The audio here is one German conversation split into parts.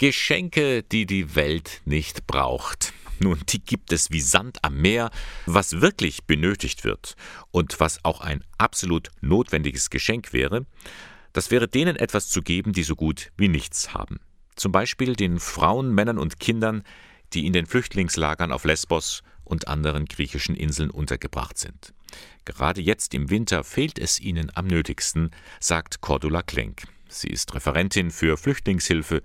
Geschenke, die die Welt nicht braucht. Nun, die gibt es wie Sand am Meer. Was wirklich benötigt wird und was auch ein absolut notwendiges Geschenk wäre, das wäre denen etwas zu geben, die so gut wie nichts haben. Zum Beispiel den Frauen, Männern und Kindern, die in den Flüchtlingslagern auf Lesbos und anderen griechischen Inseln untergebracht sind. Gerade jetzt im Winter fehlt es ihnen am nötigsten, sagt Cordula Klenk. Sie ist Referentin für Flüchtlingshilfe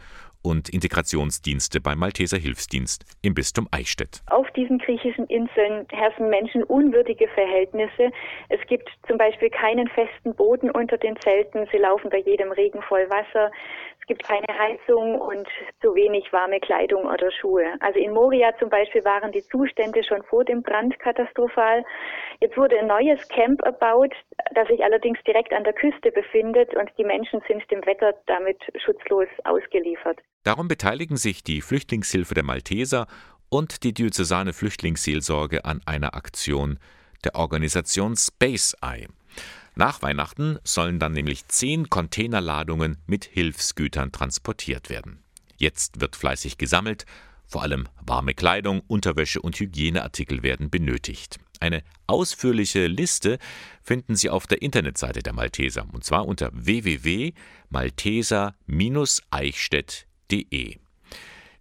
und Integrationsdienste beim Malteser Hilfsdienst im Bistum Eichstätt. Auf diesen griechischen Inseln herrschen menschenunwürdige Verhältnisse. Es gibt zum Beispiel keinen festen Boden unter den Zelten. Sie laufen bei jedem Regen voll Wasser. Es gibt keine Heizung und zu wenig warme Kleidung oder Schuhe. Also in Moria zum Beispiel waren die Zustände schon vor dem Brand katastrophal. Jetzt wurde ein neues Camp erbaut, das sich allerdings direkt an der Küste befindet und die Menschen sind dem Wetter damit schutzlos ausgeliefert. Darum beteiligen sich die Flüchtlingshilfe der Malteser und die diözesane Flüchtlingsseelsorge an einer Aktion der Organisation Space Eye. Nach Weihnachten sollen dann nämlich zehn Containerladungen mit Hilfsgütern transportiert werden. Jetzt wird fleißig gesammelt, vor allem warme Kleidung, Unterwäsche und Hygieneartikel werden benötigt. Eine ausführliche Liste finden Sie auf der Internetseite der Malteser, und zwar unter www.malteser-eichstätt.de.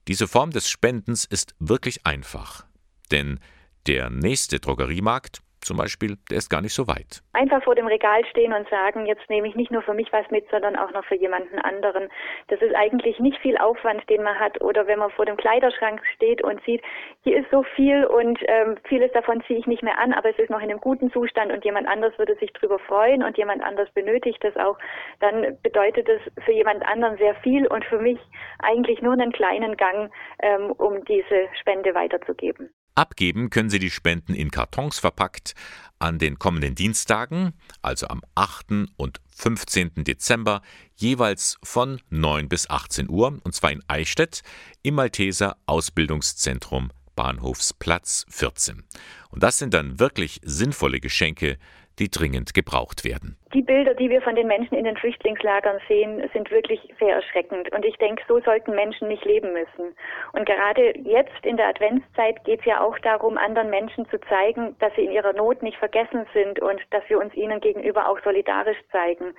Diese Form des Spendens ist wirklich einfach, denn der nächste Drogeriemarkt zum Beispiel, der ist gar nicht so weit. Einfach vor dem Regal stehen und sagen, jetzt nehme ich nicht nur für mich was mit, sondern auch noch für jemanden anderen. Das ist eigentlich nicht viel Aufwand, den man hat. Oder wenn man vor dem Kleiderschrank steht und sieht, hier ist so viel und ähm, vieles davon ziehe ich nicht mehr an, aber es ist noch in einem guten Zustand und jemand anders würde sich darüber freuen und jemand anders benötigt das auch, dann bedeutet es für jemand anderen sehr viel und für mich eigentlich nur einen kleinen Gang, ähm, um diese Spende weiterzugeben. Abgeben können Sie die Spenden in Kartons verpackt an den kommenden Dienstagen, also am 8. und 15. Dezember, jeweils von 9 bis 18 Uhr, und zwar in Eichstätt im Malteser Ausbildungszentrum Bahnhofsplatz 14. Und das sind dann wirklich sinnvolle Geschenke, die dringend gebraucht werden. Die Bilder, die wir von den Menschen in den Flüchtlingslagern sehen, sind wirklich sehr erschreckend. Und ich denke, so sollten Menschen nicht leben müssen. Und gerade jetzt in der Adventszeit geht es ja auch darum, anderen Menschen zu zeigen, dass sie in ihrer Not nicht vergessen sind und dass wir uns ihnen gegenüber auch solidarisch zeigen.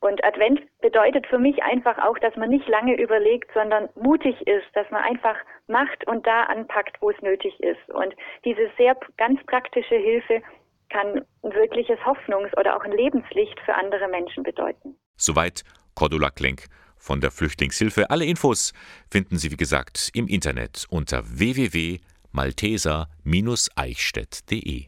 Und Advent bedeutet für mich einfach auch, dass man nicht lange überlegt, sondern mutig ist, dass man einfach macht und da anpackt, wo es nötig ist. Und diese sehr ganz praktische Hilfe kann ein wirkliches Hoffnungs- oder auch ein Lebenslicht für andere Menschen bedeuten. Soweit Cordula Klenk von der Flüchtlingshilfe. Alle Infos finden Sie, wie gesagt, im Internet unter www.malteser-eichstätt.de.